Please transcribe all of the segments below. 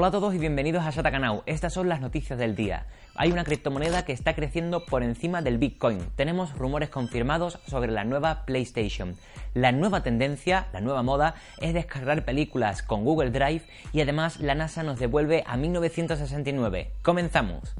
Hola a todos y bienvenidos a Satakanau. Estas son las noticias del día. Hay una criptomoneda que está creciendo por encima del Bitcoin. Tenemos rumores confirmados sobre la nueva PlayStation. La nueva tendencia, la nueva moda, es descargar películas con Google Drive y además la NASA nos devuelve a 1969. Comenzamos.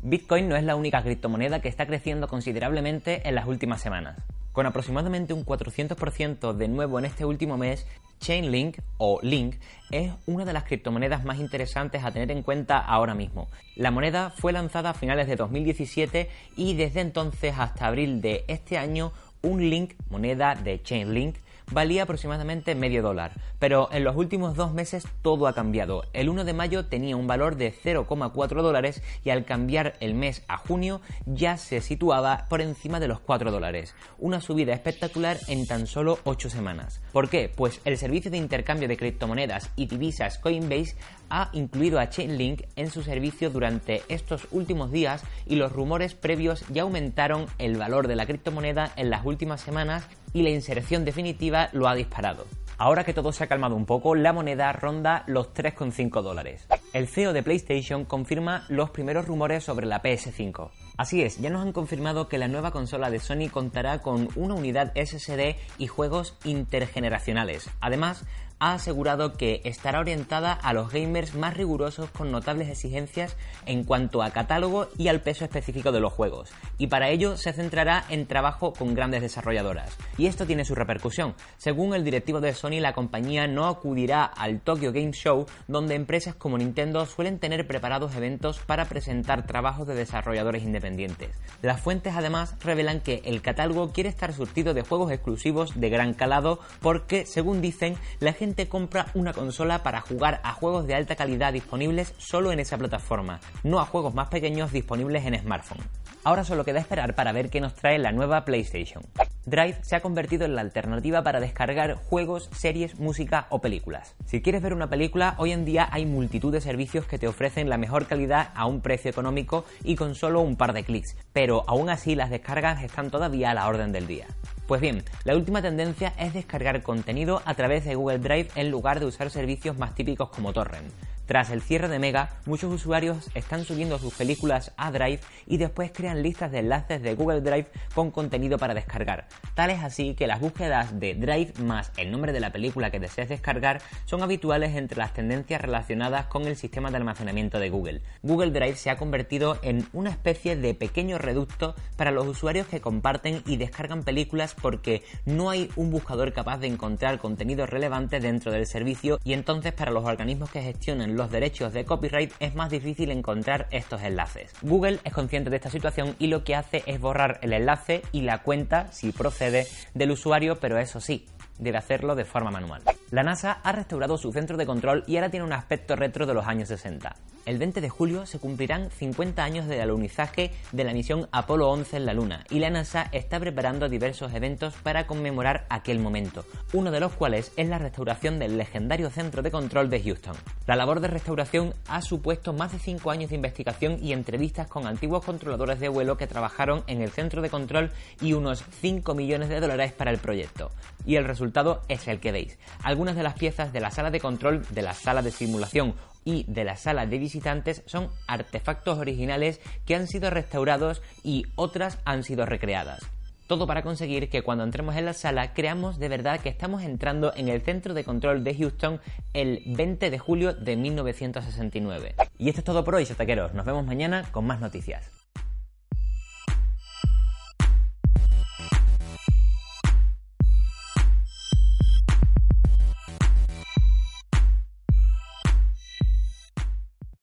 Bitcoin no es la única criptomoneda que está creciendo considerablemente en las últimas semanas. Con aproximadamente un 400% de nuevo en este último mes, Chainlink o Link es una de las criptomonedas más interesantes a tener en cuenta ahora mismo. La moneda fue lanzada a finales de 2017 y desde entonces hasta abril de este año un Link, moneda de Chainlink, valía aproximadamente medio dólar, pero en los últimos dos meses todo ha cambiado. El 1 de mayo tenía un valor de 0,4 dólares y al cambiar el mes a junio ya se situaba por encima de los 4 dólares. Una subida espectacular en tan solo 8 semanas. ¿Por qué? Pues el servicio de intercambio de criptomonedas y divisas Coinbase ha incluido a Chainlink en su servicio durante estos últimos días y los rumores previos ya aumentaron el valor de la criptomoneda en las últimas semanas y la inserción definitiva lo ha disparado. Ahora que todo se ha calmado un poco, la moneda ronda los 3,5 dólares. El CEO de PlayStation confirma los primeros rumores sobre la PS5. Así es, ya nos han confirmado que la nueva consola de Sony contará con una unidad SSD y juegos intergeneracionales. Además, ha asegurado que estará orientada a los gamers más rigurosos con notables exigencias en cuanto a catálogo y al peso específico de los juegos, y para ello se centrará en trabajo con grandes desarrolladoras. Y esto tiene su repercusión. Según el directivo de Sony, la compañía no acudirá al Tokyo Game Show, donde empresas como Nintendo suelen tener preparados eventos para presentar trabajos de desarrolladores independientes. Las fuentes además revelan que el catálogo quiere estar surtido de juegos exclusivos de gran calado porque, según dicen, la gente compra una consola para jugar a juegos de alta calidad disponibles solo en esa plataforma, no a juegos más pequeños disponibles en smartphone. Ahora solo queda esperar para ver qué nos trae la nueva PlayStation. Drive se ha convertido en la alternativa para descargar juegos, series, música o películas. Si quieres ver una película, hoy en día hay multitud de servicios que te ofrecen la mejor calidad a un precio económico y con solo un par de clics, pero aún así las descargas están todavía a la orden del día. Pues bien, la última tendencia es descargar contenido a través de Google Drive en lugar de usar servicios más típicos como Torrent. Tras el cierre de Mega, muchos usuarios están subiendo sus películas a Drive y después crean listas de enlaces de Google Drive con contenido para descargar. Tal es así que las búsquedas de Drive más el nombre de la película que desees descargar son habituales entre las tendencias relacionadas con el sistema de almacenamiento de Google. Google Drive se ha convertido en una especie de pequeño reducto para los usuarios que comparten y descargan películas porque no hay un buscador capaz de encontrar contenido relevante dentro del servicio y entonces para los organismos que gestionan los derechos de copyright es más difícil encontrar estos enlaces. Google es consciente de esta situación y lo que hace es borrar el enlace y la cuenta, si procede, del usuario, pero eso sí, debe hacerlo de forma manual. La NASA ha restaurado su centro de control y ahora tiene un aspecto retro de los años 60. El 20 de julio se cumplirán 50 años del alunizaje de la misión Apolo 11 en la Luna y la NASA está preparando diversos eventos para conmemorar aquel momento, uno de los cuales es la restauración del legendario centro de control de Houston. La labor de restauración ha supuesto más de 5 años de investigación y entrevistas con antiguos controladores de vuelo que trabajaron en el centro de control y unos 5 millones de dólares para el proyecto. Y el resultado es el que veis. Algunas de las piezas de la sala de control, de la sala de simulación y de la sala de visitantes son artefactos originales que han sido restaurados y otras han sido recreadas. Todo para conseguir que cuando entremos en la sala creamos de verdad que estamos entrando en el centro de control de Houston el 20 de julio de 1969. Y esto es todo por hoy, sataqueros. Nos vemos mañana con más noticias.